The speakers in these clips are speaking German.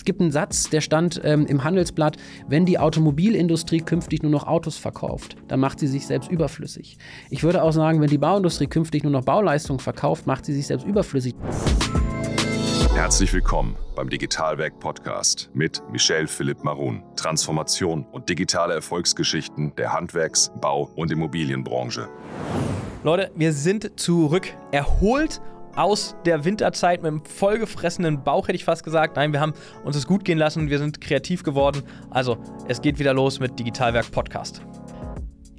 Es gibt einen Satz, der stand ähm, im Handelsblatt, wenn die Automobilindustrie künftig nur noch Autos verkauft, dann macht sie sich selbst überflüssig. Ich würde auch sagen, wenn die Bauindustrie künftig nur noch Bauleistungen verkauft, macht sie sich selbst überflüssig. Herzlich willkommen beim Digitalwerk Podcast mit Michel Philipp Marun. Transformation und digitale Erfolgsgeschichten der Handwerks-, Bau- und Immobilienbranche. Leute, wir sind zurück, erholt aus der Winterzeit mit einem vollgefressenen Bauch, hätte ich fast gesagt. Nein, wir haben uns es gut gehen lassen, wir sind kreativ geworden. Also, es geht wieder los mit Digitalwerk Podcast.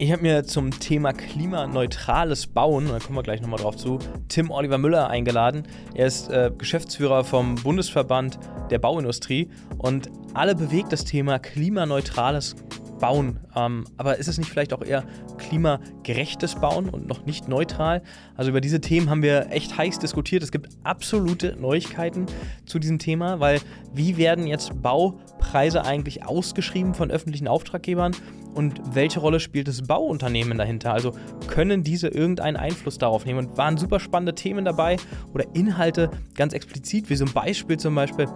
Ich habe mir zum Thema klimaneutrales Bauen, da kommen wir gleich nochmal drauf zu, Tim Oliver Müller eingeladen. Er ist äh, Geschäftsführer vom Bundesverband der Bauindustrie und alle bewegt das Thema klimaneutrales Bauen. Ähm, aber ist es nicht vielleicht auch eher klimagerechtes Bauen und noch nicht neutral? Also über diese Themen haben wir echt heiß diskutiert. Es gibt absolute Neuigkeiten zu diesem Thema, weil wie werden jetzt Baupreise eigentlich ausgeschrieben von öffentlichen Auftraggebern? Und welche Rolle spielt das Bauunternehmen dahinter? Also können diese irgendeinen Einfluss darauf nehmen? Und waren super spannende Themen dabei oder Inhalte ganz explizit, wie so ein Beispiel zum Beispiel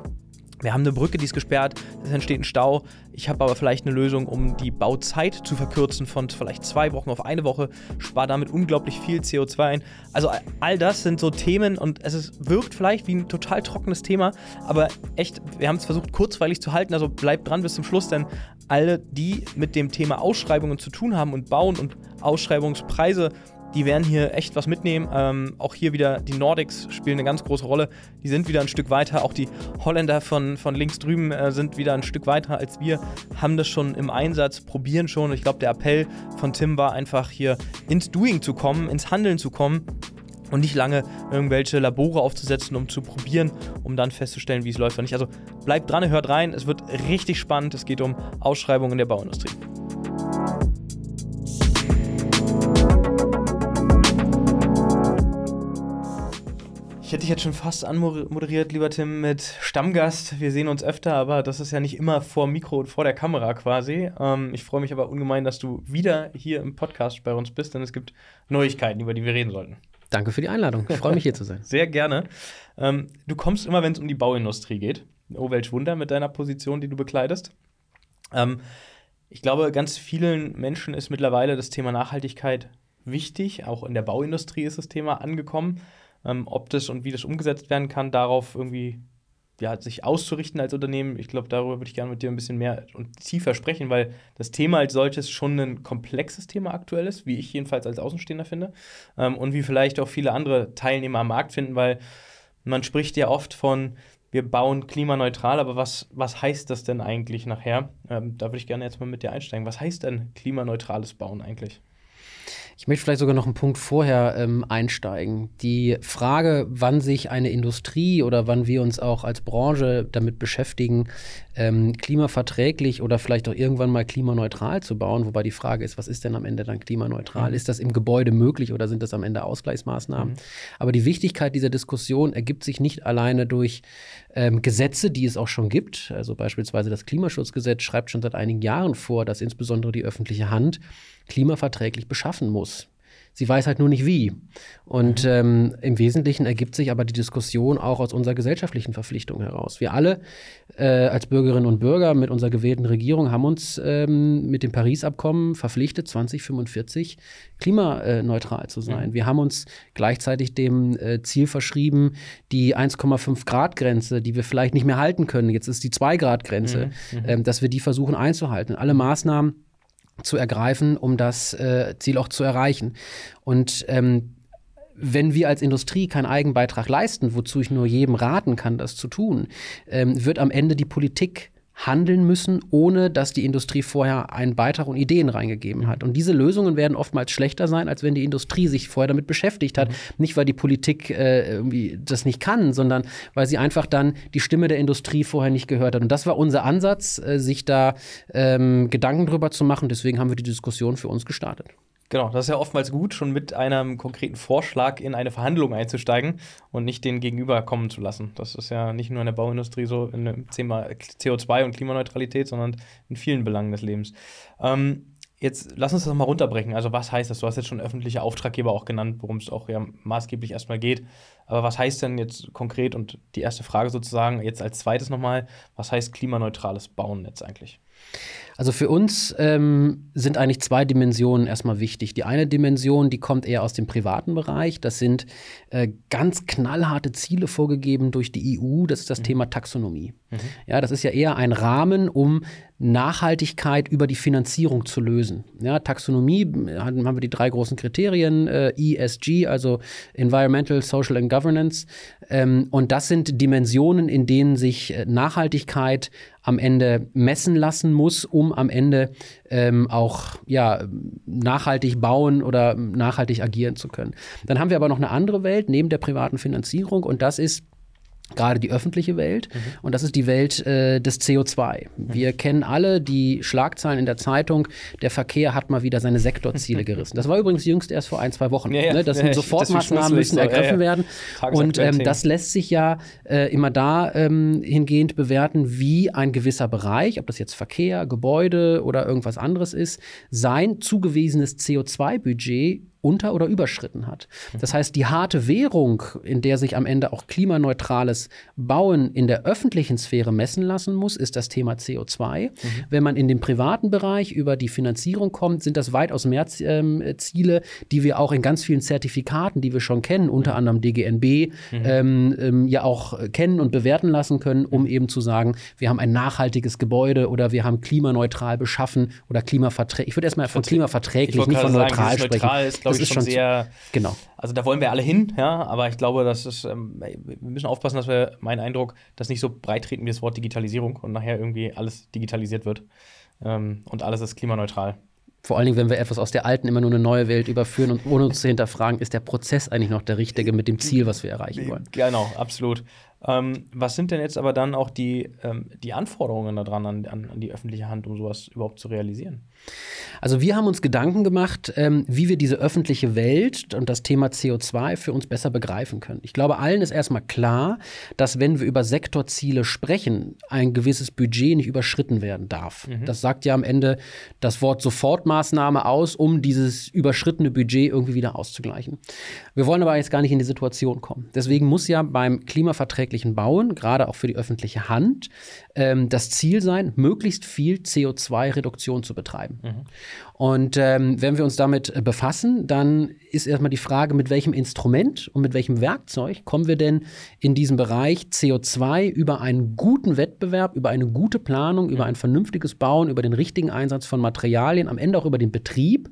wir haben eine Brücke, die ist gesperrt, es entsteht ein Stau. Ich habe aber vielleicht eine Lösung, um die Bauzeit zu verkürzen von vielleicht zwei Wochen auf eine Woche, spare damit unglaublich viel CO2 ein. Also all das sind so Themen und es ist, wirkt vielleicht wie ein total trockenes Thema, aber echt, wir haben es versucht kurzweilig zu halten, also bleibt dran bis zum Schluss, denn alle, die mit dem Thema Ausschreibungen zu tun haben und bauen und Ausschreibungspreise die werden hier echt was mitnehmen. Ähm, auch hier wieder die Nordics spielen eine ganz große Rolle. Die sind wieder ein Stück weiter. Auch die Holländer von, von links drüben äh, sind wieder ein Stück weiter als wir, haben das schon im Einsatz, probieren schon. Ich glaube, der Appell von Tim war einfach hier ins Doing zu kommen, ins Handeln zu kommen und nicht lange irgendwelche Labore aufzusetzen, um zu probieren, um dann festzustellen, wie es läuft oder nicht. Also bleibt dran, hört rein, es wird richtig spannend. Es geht um Ausschreibungen in der Bauindustrie. Ich hätte dich jetzt schon fast anmoderiert, lieber Tim, mit Stammgast. Wir sehen uns öfter, aber das ist ja nicht immer vor Mikro und vor der Kamera quasi. Ähm, ich freue mich aber ungemein, dass du wieder hier im Podcast bei uns bist, denn es gibt Neuigkeiten, über die wir reden sollten. Danke für die Einladung. Ich freue mich hier zu sein. Sehr gerne. Ähm, du kommst immer, wenn es um die Bauindustrie geht. Oh, welch Wunder mit deiner Position, die du bekleidest. Ähm, ich glaube, ganz vielen Menschen ist mittlerweile das Thema Nachhaltigkeit wichtig. Auch in der Bauindustrie ist das Thema angekommen ähm, ob das und wie das umgesetzt werden kann, darauf irgendwie ja, sich auszurichten als Unternehmen. Ich glaube, darüber würde ich gerne mit dir ein bisschen mehr und tiefer sprechen, weil das Thema als solches schon ein komplexes Thema aktuell ist, wie ich jedenfalls als Außenstehender finde. Ähm, und wie vielleicht auch viele andere Teilnehmer am Markt finden, weil man spricht ja oft von, wir bauen klimaneutral, aber was, was heißt das denn eigentlich nachher? Ähm, da würde ich gerne jetzt mal mit dir einsteigen. Was heißt denn klimaneutrales Bauen eigentlich? Ich möchte vielleicht sogar noch einen Punkt vorher ähm, einsteigen. Die Frage, wann sich eine Industrie oder wann wir uns auch als Branche damit beschäftigen, ähm, klimaverträglich oder vielleicht auch irgendwann mal klimaneutral zu bauen, wobei die Frage ist, was ist denn am Ende dann klimaneutral? Mhm. Ist das im Gebäude möglich oder sind das am Ende Ausgleichsmaßnahmen? Mhm. Aber die Wichtigkeit dieser Diskussion ergibt sich nicht alleine durch ähm, Gesetze, die es auch schon gibt. Also beispielsweise das Klimaschutzgesetz schreibt schon seit einigen Jahren vor, dass insbesondere die öffentliche Hand klimaverträglich beschaffen muss. Sie weiß halt nur nicht wie. Und mhm. ähm, im Wesentlichen ergibt sich aber die Diskussion auch aus unserer gesellschaftlichen Verpflichtung heraus. Wir alle äh, als Bürgerinnen und Bürger mit unserer gewählten Regierung haben uns ähm, mit dem Paris-Abkommen verpflichtet, 2045 klimaneutral zu sein. Mhm. Wir haben uns gleichzeitig dem äh, Ziel verschrieben, die 1,5 Grad Grenze, die wir vielleicht nicht mehr halten können, jetzt ist die 2 Grad Grenze, mhm. mhm. ähm, dass wir die versuchen einzuhalten. Alle Maßnahmen, zu ergreifen, um das äh, Ziel auch zu erreichen. Und ähm, wenn wir als Industrie keinen Eigenbeitrag leisten, wozu ich nur jedem raten kann, das zu tun, ähm, wird am Ende die Politik handeln müssen, ohne dass die Industrie vorher einen Beitrag und Ideen reingegeben hat. Und diese Lösungen werden oftmals schlechter sein, als wenn die Industrie sich vorher damit beschäftigt hat. Mhm. Nicht, weil die Politik äh, irgendwie das nicht kann, sondern weil sie einfach dann die Stimme der Industrie vorher nicht gehört hat. Und das war unser Ansatz, äh, sich da ähm, Gedanken drüber zu machen. Deswegen haben wir die Diskussion für uns gestartet. Genau, das ist ja oftmals gut, schon mit einem konkreten Vorschlag in eine Verhandlung einzusteigen und nicht den Gegenüber kommen zu lassen. Das ist ja nicht nur in der Bauindustrie so im Thema CO2 und Klimaneutralität, sondern in vielen Belangen des Lebens. Ähm, Jetzt lass uns das mal runterbrechen. Also, was heißt das? Du hast jetzt schon öffentliche Auftraggeber auch genannt, worum es auch ja maßgeblich erstmal geht. Aber was heißt denn jetzt konkret und die erste Frage sozusagen, jetzt als zweites nochmal, was heißt klimaneutrales Bauen jetzt eigentlich? Also für uns ähm, sind eigentlich zwei Dimensionen erstmal wichtig. Die eine Dimension, die kommt eher aus dem privaten Bereich. Das sind äh, ganz knallharte Ziele vorgegeben durch die EU. Das ist das mhm. Thema Taxonomie. Mhm. Ja, das ist ja eher ein Rahmen, um Nachhaltigkeit über die Finanzierung zu lösen. Ja, Taxonomie haben, haben wir die drei großen Kriterien, äh, ESG, also Environmental, Social and Governance. Ähm, und das sind Dimensionen, in denen sich äh, Nachhaltigkeit am Ende messen lassen muss, um am Ende ähm, auch ja, nachhaltig bauen oder nachhaltig agieren zu können. Dann haben wir aber noch eine andere Welt neben der privaten Finanzierung und das ist gerade die öffentliche Welt mhm. und das ist die Welt äh, des CO2. Wir mhm. kennen alle die Schlagzeilen in der Zeitung, der Verkehr hat mal wieder seine Sektorziele gerissen. Das war übrigens jüngst erst vor ein, zwei Wochen. Ja, ja. Ne? Das sind ja, Sofortmaßnahmen, müssen ergriffen werden. Und ähm, das lässt sich ja äh, immer da ähm, hingehend bewerten, wie ein gewisser Bereich, ob das jetzt Verkehr, Gebäude oder irgendwas anderes ist, sein zugewiesenes CO2-Budget unter- oder überschritten hat. Das heißt, die harte Währung, in der sich am Ende auch klimaneutrales Bauen in der öffentlichen Sphäre messen lassen muss, ist das Thema CO2. Mhm. Wenn man in den privaten Bereich über die Finanzierung kommt, sind das weitaus mehr ähm, Ziele, die wir auch in ganz vielen Zertifikaten, die wir schon kennen, unter mhm. anderem DGNB, mhm. ähm, ähm, ja auch kennen und bewerten lassen können, um eben zu sagen, wir haben ein nachhaltiges Gebäude oder wir haben klimaneutral beschaffen oder klimaverträglich. Ich würde erstmal von klimaverträglich, nicht von neutral sprechen. Neutral ist, das ist schon sehr. Genau. Also da wollen wir alle hin, ja, aber ich glaube, das ist, ähm, wir müssen aufpassen, dass wir, mein Eindruck, das nicht so breit treten wie das Wort Digitalisierung und nachher irgendwie alles digitalisiert wird. Ähm, und alles ist klimaneutral. Vor allen Dingen, wenn wir etwas aus der alten immer nur eine neue Welt überführen und ohne uns zu hinterfragen, ist der Prozess eigentlich noch der richtige mit dem Ziel, was wir erreichen wollen. Genau, absolut. Ähm, was sind denn jetzt aber dann auch die, ähm, die Anforderungen daran an, an, an, die öffentliche Hand, um sowas überhaupt zu realisieren? Also wir haben uns Gedanken gemacht, ähm, wie wir diese öffentliche Welt und das Thema CO2 für uns besser begreifen können. Ich glaube, allen ist erstmal klar, dass wenn wir über Sektorziele sprechen, ein gewisses Budget nicht überschritten werden darf. Mhm. Das sagt ja am Ende das Wort Sofortmaßnahme aus, um dieses überschrittene Budget irgendwie wieder auszugleichen. Wir wollen aber jetzt gar nicht in die Situation kommen. Deswegen muss ja beim klimaverträglichen Bauen, gerade auch für die öffentliche Hand, ähm, das Ziel sein, möglichst viel CO2-Reduktion zu betreiben. Mhm. Und ähm, wenn wir uns damit befassen, dann ist erstmal die Frage, mit welchem Instrument und mit welchem Werkzeug kommen wir denn in diesem Bereich CO2 über einen guten Wettbewerb, über eine gute Planung, über mhm. ein vernünftiges Bauen, über den richtigen Einsatz von Materialien, am Ende auch über den Betrieb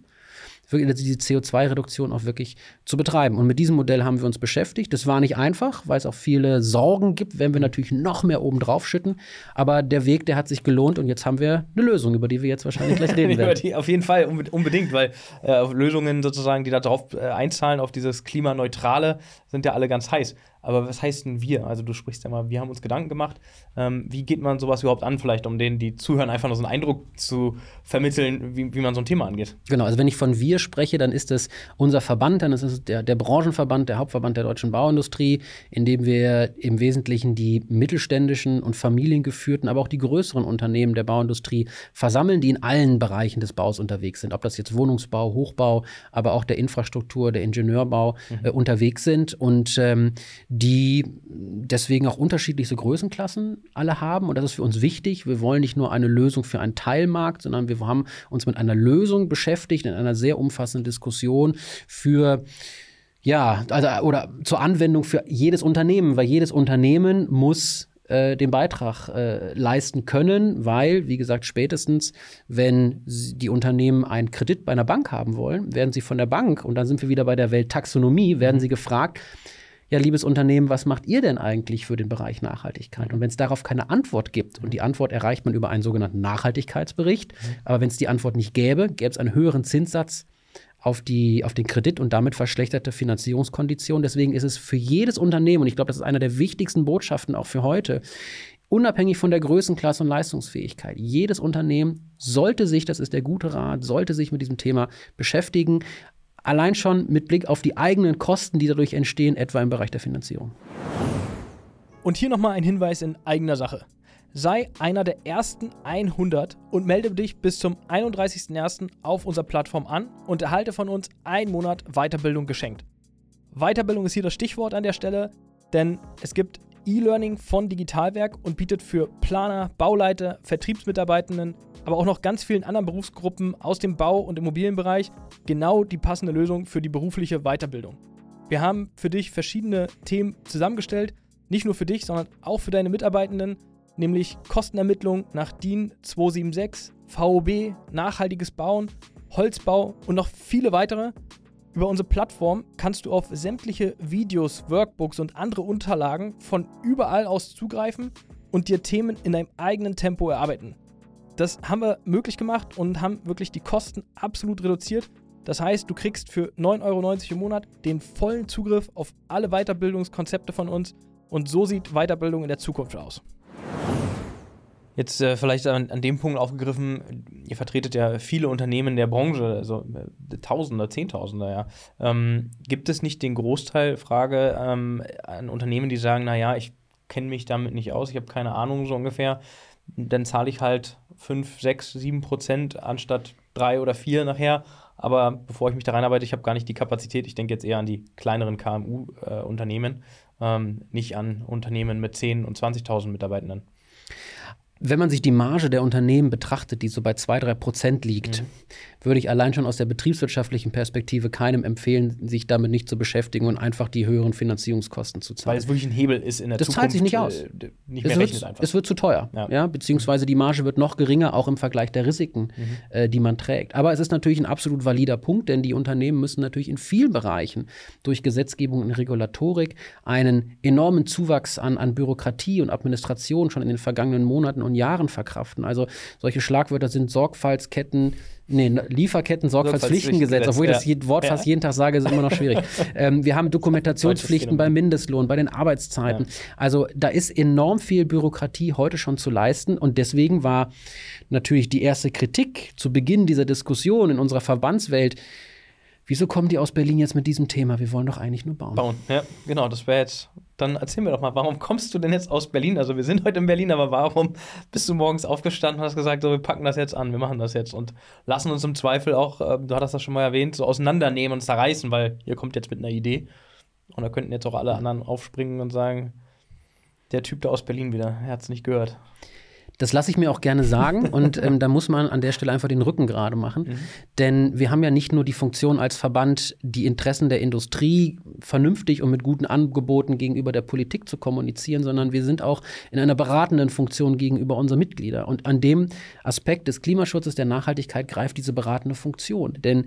wirklich diese CO2-Reduktion auch wirklich zu betreiben. Und mit diesem Modell haben wir uns beschäftigt. Das war nicht einfach, weil es auch viele Sorgen gibt, wenn wir natürlich noch mehr oben drauf schütten. Aber der Weg, der hat sich gelohnt und jetzt haben wir eine Lösung, über die wir jetzt wahrscheinlich gleich reden werden. Die, auf jeden Fall, unbedingt, weil äh, Lösungen sozusagen, die da drauf äh, einzahlen, auf dieses Klimaneutrale, sind ja alle ganz heiß. Aber was heißt denn wir? Also du sprichst ja mal, wir haben uns Gedanken gemacht. Ähm, wie geht man sowas überhaupt an, vielleicht, um denen, die zuhören, einfach nur so einen Eindruck zu vermitteln, wie, wie man so ein Thema angeht? Genau, also wenn ich von wir spreche, dann ist es unser Verband, dann ist es der, der Branchenverband, der Hauptverband der deutschen Bauindustrie, in dem wir im Wesentlichen die mittelständischen und familiengeführten, aber auch die größeren Unternehmen der Bauindustrie versammeln, die in allen Bereichen des Baus unterwegs sind. Ob das jetzt Wohnungsbau, Hochbau, aber auch der Infrastruktur, der Ingenieurbau mhm. äh, unterwegs sind. Und ähm, die deswegen auch unterschiedlichste Größenklassen alle haben. Und das ist für uns wichtig. Wir wollen nicht nur eine Lösung für einen Teilmarkt, sondern wir haben uns mit einer Lösung beschäftigt, in einer sehr umfassenden Diskussion für ja, also oder zur Anwendung für jedes Unternehmen, weil jedes Unternehmen muss äh, den Beitrag äh, leisten können, weil, wie gesagt, spätestens, wenn die Unternehmen einen Kredit bei einer Bank haben wollen, werden sie von der Bank, und dann sind wir wieder bei der Welttaxonomie, werden sie gefragt, ja, liebes Unternehmen, was macht ihr denn eigentlich für den Bereich Nachhaltigkeit? Und wenn es darauf keine Antwort gibt, und die Antwort erreicht man über einen sogenannten Nachhaltigkeitsbericht, mhm. aber wenn es die Antwort nicht gäbe, gäbe es einen höheren Zinssatz auf, die, auf den Kredit und damit verschlechterte Finanzierungskonditionen. Deswegen ist es für jedes Unternehmen, und ich glaube, das ist eine der wichtigsten Botschaften auch für heute, unabhängig von der Größenklasse und Leistungsfähigkeit. Jedes Unternehmen sollte sich, das ist der gute Rat, sollte sich mit diesem Thema beschäftigen. Allein schon mit Blick auf die eigenen Kosten, die dadurch entstehen, etwa im Bereich der Finanzierung. Und hier nochmal ein Hinweis in eigener Sache. Sei einer der ersten 100 und melde dich bis zum 31.01. auf unserer Plattform an und erhalte von uns einen Monat Weiterbildung geschenkt. Weiterbildung ist hier das Stichwort an der Stelle, denn es gibt E-Learning von Digitalwerk und bietet für Planer, Bauleiter, Vertriebsmitarbeitenden, aber auch noch ganz vielen anderen Berufsgruppen aus dem Bau- und Immobilienbereich genau die passende Lösung für die berufliche Weiterbildung. Wir haben für dich verschiedene Themen zusammengestellt, nicht nur für dich, sondern auch für deine Mitarbeitenden, nämlich Kostenermittlung nach DIN 276, VOB, nachhaltiges Bauen, Holzbau und noch viele weitere. Über unsere Plattform kannst du auf sämtliche Videos, Workbooks und andere Unterlagen von überall aus zugreifen und dir Themen in deinem eigenen Tempo erarbeiten. Das haben wir möglich gemacht und haben wirklich die Kosten absolut reduziert. Das heißt, du kriegst für 9,90 Euro im Monat den vollen Zugriff auf alle Weiterbildungskonzepte von uns und so sieht Weiterbildung in der Zukunft aus. Jetzt äh, vielleicht an, an, dem Punkt aufgegriffen, ihr vertretet ja viele Unternehmen der Branche, also äh, Tausender, Zehntausender, ja. Ähm, gibt es nicht den Großteil, Frage, ähm, an Unternehmen, die sagen, naja, ich kenne mich damit nicht aus, ich habe keine Ahnung so ungefähr, dann zahle ich halt 5, 6, 7 Prozent anstatt 3 oder 4 nachher. Aber bevor ich mich da reinarbeite, ich habe gar nicht die Kapazität. Ich denke jetzt eher an die kleineren KMU-Unternehmen, äh, ähm, nicht an Unternehmen mit 10.000 und 20.000 Mitarbeitenden. Wenn man sich die Marge der Unternehmen betrachtet, die so bei 2, 3 Prozent liegt, mhm. Würde ich allein schon aus der betriebswirtschaftlichen Perspektive keinem empfehlen, sich damit nicht zu beschäftigen und einfach die höheren Finanzierungskosten zu zahlen. Weil es wirklich ein Hebel ist in der das Zukunft. Das zahlt sich nicht aus. Äh, nicht es, wird, es wird zu teuer. Ja. ja. beziehungsweise die Marge wird noch geringer, auch im Vergleich der Risiken, mhm. äh, die man trägt. Aber es ist natürlich ein absolut valider Punkt, denn die Unternehmen müssen natürlich in vielen Bereichen durch Gesetzgebung und Regulatorik einen enormen Zuwachs an, an Bürokratie und Administration schon in den vergangenen Monaten und Jahren verkraften. Also solche Schlagwörter sind Sorgfaltsketten, nee, Lieferketten, Sorgfaltspflichtengesetz, obwohl ich das ja. Wort fast jeden Tag sage, ist immer noch schwierig. ähm, wir haben Dokumentationspflichten beim Mindestlohn, bei den Arbeitszeiten. Also da ist enorm viel Bürokratie heute schon zu leisten und deswegen war natürlich die erste Kritik zu Beginn dieser Diskussion in unserer Verbandswelt, Wieso kommen die aus Berlin jetzt mit diesem Thema? Wir wollen doch eigentlich nur bauen. Bauen, ja, genau, das wäre jetzt. Dann erzähl mir doch mal, warum kommst du denn jetzt aus Berlin? Also, wir sind heute in Berlin, aber warum bist du morgens aufgestanden und hast gesagt, so, wir packen das jetzt an, wir machen das jetzt und lassen uns im Zweifel auch, äh, du hattest das schon mal erwähnt, so auseinandernehmen und zerreißen, weil ihr kommt jetzt mit einer Idee. Und da könnten jetzt auch alle anderen aufspringen und sagen, der Typ da aus Berlin wieder, er hat es nicht gehört. Das lasse ich mir auch gerne sagen und ähm, da muss man an der Stelle einfach den Rücken gerade machen. Mhm. Denn wir haben ja nicht nur die Funktion als Verband, die Interessen der Industrie vernünftig und mit guten Angeboten gegenüber der Politik zu kommunizieren, sondern wir sind auch in einer beratenden Funktion gegenüber unseren Mitgliedern. Und an dem Aspekt des Klimaschutzes, der Nachhaltigkeit greift diese beratende Funktion. Denn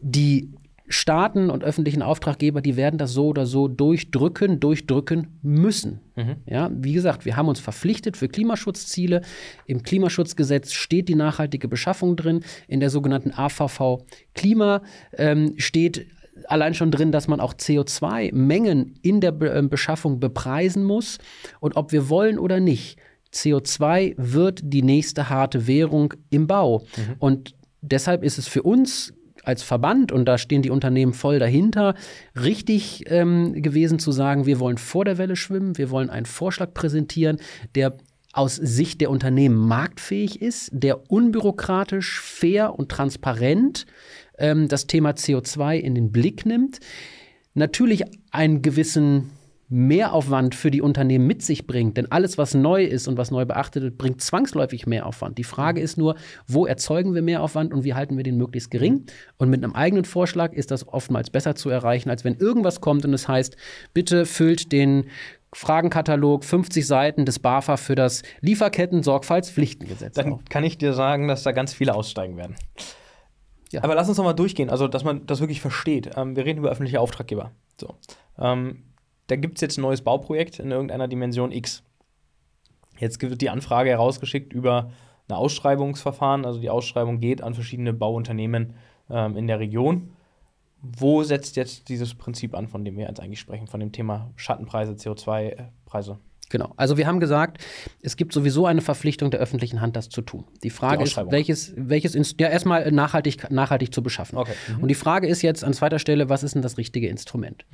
die Staaten und öffentlichen Auftraggeber, die werden das so oder so durchdrücken, durchdrücken müssen. Mhm. Ja, wie gesagt, wir haben uns verpflichtet für Klimaschutzziele. Im Klimaschutzgesetz steht die nachhaltige Beschaffung drin. In der sogenannten AVV Klima ähm, steht allein schon drin, dass man auch CO2-Mengen in der Be äh, Beschaffung bepreisen muss. Und ob wir wollen oder nicht, CO2 wird die nächste harte Währung im Bau. Mhm. Und deshalb ist es für uns als Verband, und da stehen die Unternehmen voll dahinter, richtig ähm, gewesen zu sagen, wir wollen vor der Welle schwimmen, wir wollen einen Vorschlag präsentieren, der aus Sicht der Unternehmen marktfähig ist, der unbürokratisch, fair und transparent ähm, das Thema CO2 in den Blick nimmt, natürlich einen gewissen Mehraufwand für die Unternehmen mit sich bringt. Denn alles, was neu ist und was neu beachtet wird, bringt zwangsläufig Mehraufwand. Die Frage ist nur, wo erzeugen wir Mehraufwand und wie halten wir den möglichst gering? Und mit einem eigenen Vorschlag ist das oftmals besser zu erreichen, als wenn irgendwas kommt und es heißt, bitte füllt den Fragenkatalog, 50 Seiten des BAFA für das Lieferketten-Sorgfaltspflichtengesetz. Dann auf. kann ich dir sagen, dass da ganz viele aussteigen werden. Ja. Aber lass uns noch mal durchgehen, also dass man das wirklich versteht. Ähm, wir reden über öffentliche Auftraggeber. So. Ähm, da gibt es jetzt ein neues Bauprojekt in irgendeiner Dimension X. Jetzt wird die Anfrage herausgeschickt über ein Ausschreibungsverfahren. Also die Ausschreibung geht an verschiedene Bauunternehmen ähm, in der Region. Wo setzt jetzt dieses Prinzip an, von dem wir jetzt eigentlich sprechen, von dem Thema Schattenpreise, CO2-Preise? Genau. Also wir haben gesagt, es gibt sowieso eine Verpflichtung der öffentlichen Hand, das zu tun. Die Frage Die ist, welches, welches Inst ja erstmal nachhaltig, nachhaltig zu beschaffen. Okay. Mhm. Und die Frage ist jetzt an zweiter Stelle, was ist denn das richtige Instrument?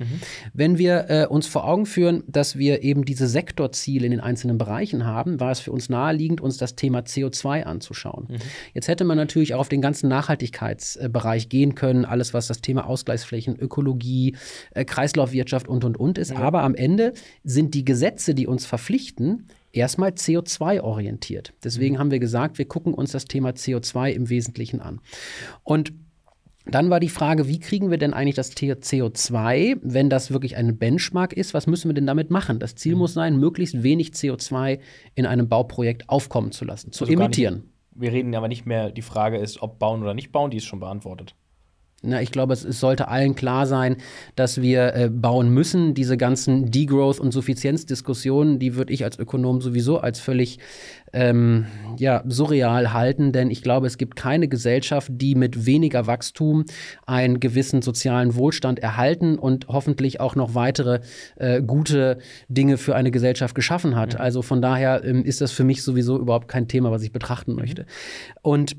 Wenn wir äh, uns vor Augen führen, dass wir eben diese Sektorziele in den einzelnen Bereichen haben, war es für uns naheliegend, uns das Thema CO2 anzuschauen. Jetzt hätte man natürlich auch auf den ganzen Nachhaltigkeitsbereich gehen können, alles was das Thema Ausgleichsflächen, Ökologie, äh, Kreislaufwirtschaft und und und ist. Aber am Ende sind die Gesetze, die uns verpflichten, erstmal CO2-orientiert. Deswegen haben wir gesagt, wir gucken uns das Thema CO2 im Wesentlichen an. Und dann war die Frage, wie kriegen wir denn eigentlich das CO2, wenn das wirklich ein Benchmark ist? Was müssen wir denn damit machen? Das Ziel muss sein, möglichst wenig CO2 in einem Bauprojekt aufkommen zu lassen, zu Also emittieren. Nicht, wir reden aber nicht mehr, die Frage ist, ob bauen oder nicht bauen, die ist schon beantwortet. Na, ich glaube, es, es sollte allen klar sein, dass wir äh, bauen müssen. Diese ganzen Degrowth- und Suffizienzdiskussionen, die würde ich als Ökonom sowieso als völlig ähm, ja, surreal halten, denn ich glaube, es gibt keine Gesellschaft, die mit weniger Wachstum einen gewissen sozialen Wohlstand erhalten und hoffentlich auch noch weitere äh, gute Dinge für eine Gesellschaft geschaffen hat. Also von daher ähm, ist das für mich sowieso überhaupt kein Thema, was ich betrachten möchte. Und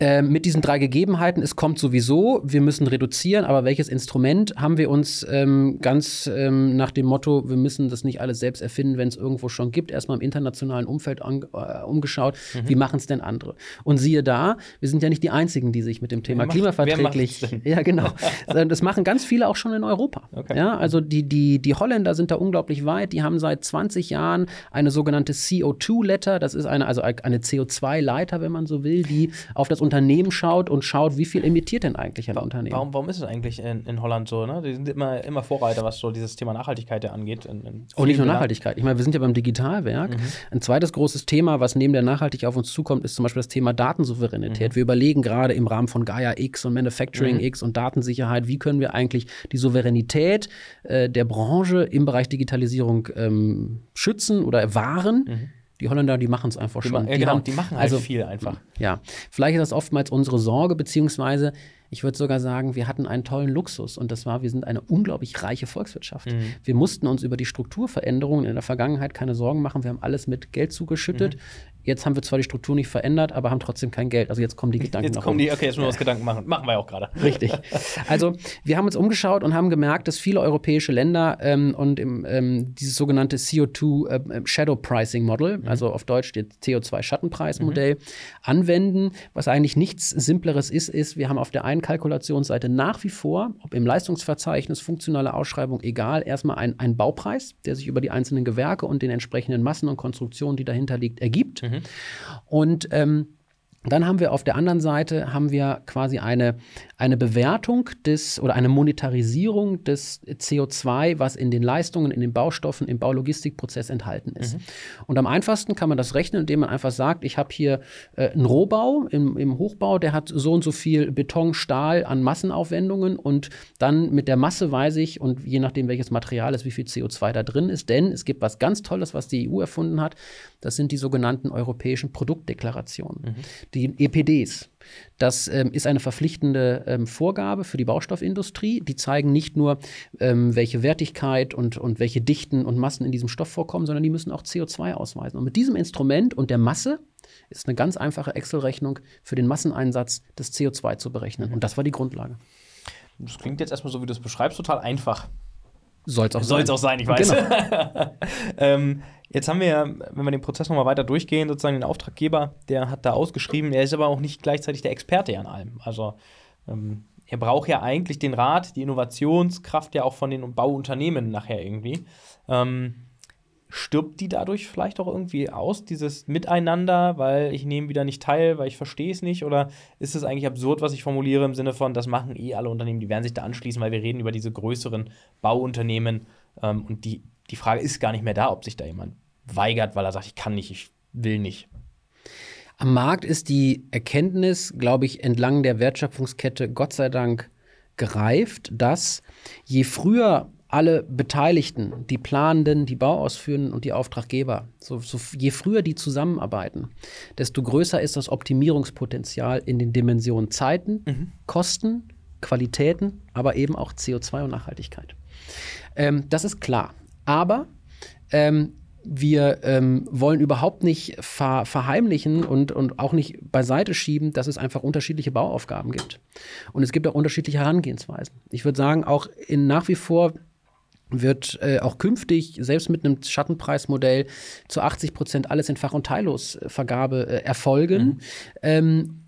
äh, mit diesen drei Gegebenheiten, es kommt sowieso, wir müssen reduzieren, aber welches Instrument haben wir uns ähm, ganz ähm, nach dem Motto, wir müssen das nicht alles selbst erfinden, wenn es irgendwo schon gibt, erstmal im internationalen Umfeld an, äh, umgeschaut, wie machen es denn andere? Und siehe da, wir sind ja nicht die Einzigen, die sich mit dem Thema macht- klimaverträglich. Ja, genau. Das machen ganz viele auch schon in Europa. Okay. Ja, also die, die, die Holländer sind da unglaublich weit. Die haben seit 20 Jahren eine sogenannte CO2-Letter. Das ist eine, also eine CO2-Leiter, wenn man so will, die auf das Unternehmen schaut und schaut, wie viel emittiert denn eigentlich ein Unternehmen. Warum, warum ist es eigentlich in, in Holland so? Ne? Die sind immer, immer Vorreiter, was so dieses Thema Nachhaltigkeit ja angeht. In, in Und nicht nur. Nachhaltigkeit. Ich meine, wir sind ja beim Digitalwerk. Ein zweites großes Thema, was neben der Nachhaltigkeit auf uns zukommt, ist zum Beispiel das Thema Datensouveränität. Wir überlegen gerade im Rahmen von Gaia X und Manufacturing X und Datensicherheit, wie können wir eigentlich die Souveränität äh, der Branche im Bereich Digitalisierung ähm, schützen oder wahren. Die Holländer, die machen es einfach Die, schon. ma- ja, genau, haben- die machen halt also, viel einfach. Ja, vielleicht ist das oftmals unsere Sorge, beziehungsweise ich würde sogar sagen, wir hatten einen tollen Luxus und das war, wir sind eine unglaublich reiche Volkswirtschaft. Mhm. Wir mussten uns über die Strukturveränderungen in der Vergangenheit keine Sorgen machen. Wir haben alles mit Geld zugeschüttet. Mhm. Jetzt haben wir zwar die Struktur nicht verändert, aber haben trotzdem kein Geld. Also jetzt kommen die Gedanken Jetzt kommen die, okay, jetzt müssen wir uns Gedanken machen. Machen wir ja auch gerade. Richtig. Also wir haben uns umgeschaut und haben gemerkt, dass viele europäische Länder ähm, und im, ähm, dieses sogenannte CO2 äh, Shadow Pricing Model, also auf Deutsch das CO2-Schattenpreismodell, anwenden. Was eigentlich nichts Simpleres ist, ist, wir haben auf der einen Kalkulationsseite nach wie vor, ob im Leistungsverzeichnis, funktionale Ausschreibung, egal, erstmal ein- einen Baupreis, der sich über die einzelnen Gewerke und den entsprechenden Massen und Konstruktionen, die dahinter liegt, ergibt. Und ähm, dann haben wir auf der anderen Seite haben wir quasi eine, eine Bewertung des oder eine Monetarisierung des CO2, was in den Leistungen, in den Baustoffen, im Baulogistikprozess enthalten ist. Und am einfachsten kann man das rechnen, indem man einfach sagt, ich habe hier äh, einen Rohbau im, im Hochbau, der hat so und so viel Beton, Stahl an Massenaufwendungen und dann mit der Masse weiß ich und je nachdem welches Material ist, wie viel CO2 da drin ist. Denn es gibt was ganz Tolles, was die EU erfunden hat. Das sind die sogenannten europäischen Produktdeklarationen, die EPDs. Das ähm, ist eine verpflichtende ähm, Vorgabe für die Baustoffindustrie. Die zeigen nicht nur, ähm, welche Wertigkeit und, und welche Dichten und Massen in diesem Stoff vorkommen, sondern die müssen auch CO2 ausweisen. Und mit diesem Instrument und der Masse ist eine ganz einfache Excel-Rechnung für den Masseneinsatz des CO2 zu berechnen. Und das war die Grundlage. Das klingt jetzt erstmal so, wie du es beschreibst, total einfach. Soll es auch sein. auch sein, ich weiß. Genau. ähm, jetzt haben wir, wenn wir den Prozess nochmal weiter durchgehen, sozusagen den Auftraggeber, der hat da ausgeschrieben, er ist aber auch nicht gleichzeitig der Experte an allem. Also ähm, er braucht ja eigentlich den Rat, die Innovationskraft ja auch von den Bauunternehmen nachher irgendwie. Ähm, stirbt die dadurch vielleicht auch irgendwie aus, dieses Miteinander, weil ich nehme wieder nicht teil, weil ich verstehe es nicht? Oder ist es eigentlich absurd, was ich formuliere im Sinne von, das machen eh alle Unternehmen, die werden sich da anschließen, weil wir reden über diese größeren Bauunternehmen ähm, und die, die Frage ist gar nicht mehr da, ob sich da jemand weigert, weil er sagt, ich kann nicht, ich will nicht. Am Markt ist die Erkenntnis, glaube ich, entlang der Wertschöpfungskette Gott sei Dank gereift, dass je früher alle Beteiligten, die Planenden, die Bauausführenden und die Auftraggeber, so, so, je früher die zusammenarbeiten, desto größer ist das Optimierungspotenzial in den Dimensionen Zeiten, Kosten, Qualitäten, aber eben auch CO2 und Nachhaltigkeit. Ähm, das ist klar. Aber ähm, wir ähm, wollen überhaupt nicht ver verheimlichen und, und auch nicht beiseite schieben, dass es einfach unterschiedliche Bauaufgaben gibt. Und es gibt auch unterschiedliche Herangehensweisen. Ich würde sagen, auch in nach wie vor wird äh, auch künftig, selbst mit einem Schattenpreismodell, zu 80 Prozent alles in Fach- und Teillosvergabe äh, erfolgen. Mhm. Ähm,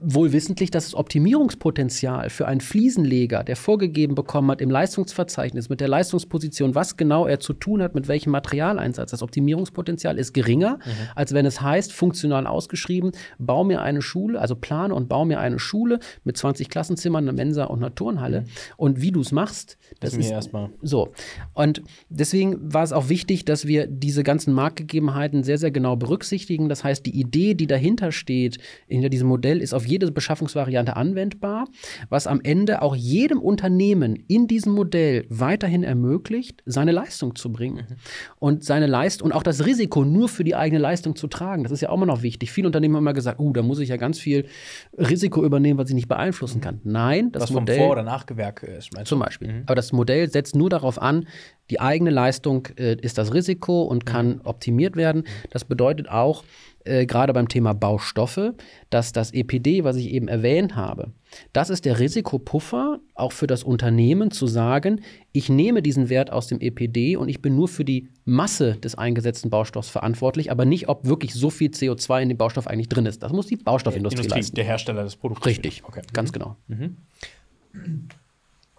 wohl wissentlich, dass das Optimierungspotenzial für einen Fliesenleger, der vorgegeben bekommen hat im Leistungsverzeichnis mit der Leistungsposition, was genau er zu tun hat, mit welchem Materialeinsatz, das Optimierungspotenzial ist geringer, mhm. als wenn es heißt, funktional ausgeschrieben, bau mir eine Schule, also plane und bau mir eine Schule mit 20 Klassenzimmern, einer Mensa und einer Turnhalle. Mhm. Und wie du es machst, das, das ist erstmal so. Und deswegen war es auch wichtig, dass wir diese ganzen Marktgegebenheiten sehr, sehr genau berücksichtigen. Das heißt, die Idee, die dahinter steht, hinter diesem Modell, ist ist auf jede Beschaffungsvariante anwendbar, was am Ende auch jedem Unternehmen in diesem Modell weiterhin ermöglicht, seine Leistung zu bringen. Mhm. Und seine Leistung und auch das Risiko nur für die eigene Leistung zu tragen. Das ist ja auch immer noch wichtig. Viele Unternehmen haben immer gesagt, uh, da muss ich ja ganz viel Risiko übernehmen, was ich nicht beeinflussen kann. Nein, das was Modell. Vom Vor- oder Nachgewerk ist, meinst du? Zum Beispiel. Mhm. Aber das Modell setzt nur darauf an, die eigene Leistung äh, ist das Risiko und kann mhm. optimiert werden. Das bedeutet auch, äh, gerade beim Thema Baustoffe, dass das EPD, was ich eben erwähnt habe, das ist der Risikopuffer auch für das Unternehmen zu sagen, ich nehme diesen Wert aus dem EPD und ich bin nur für die Masse des eingesetzten Baustoffs verantwortlich, aber nicht, ob wirklich so viel CO2 in dem Baustoff eigentlich drin ist. Das muss die Baustoffindustrie Industrie, leisten. Der Hersteller des Produkts. Richtig, okay. ganz mhm. genau. Mhm.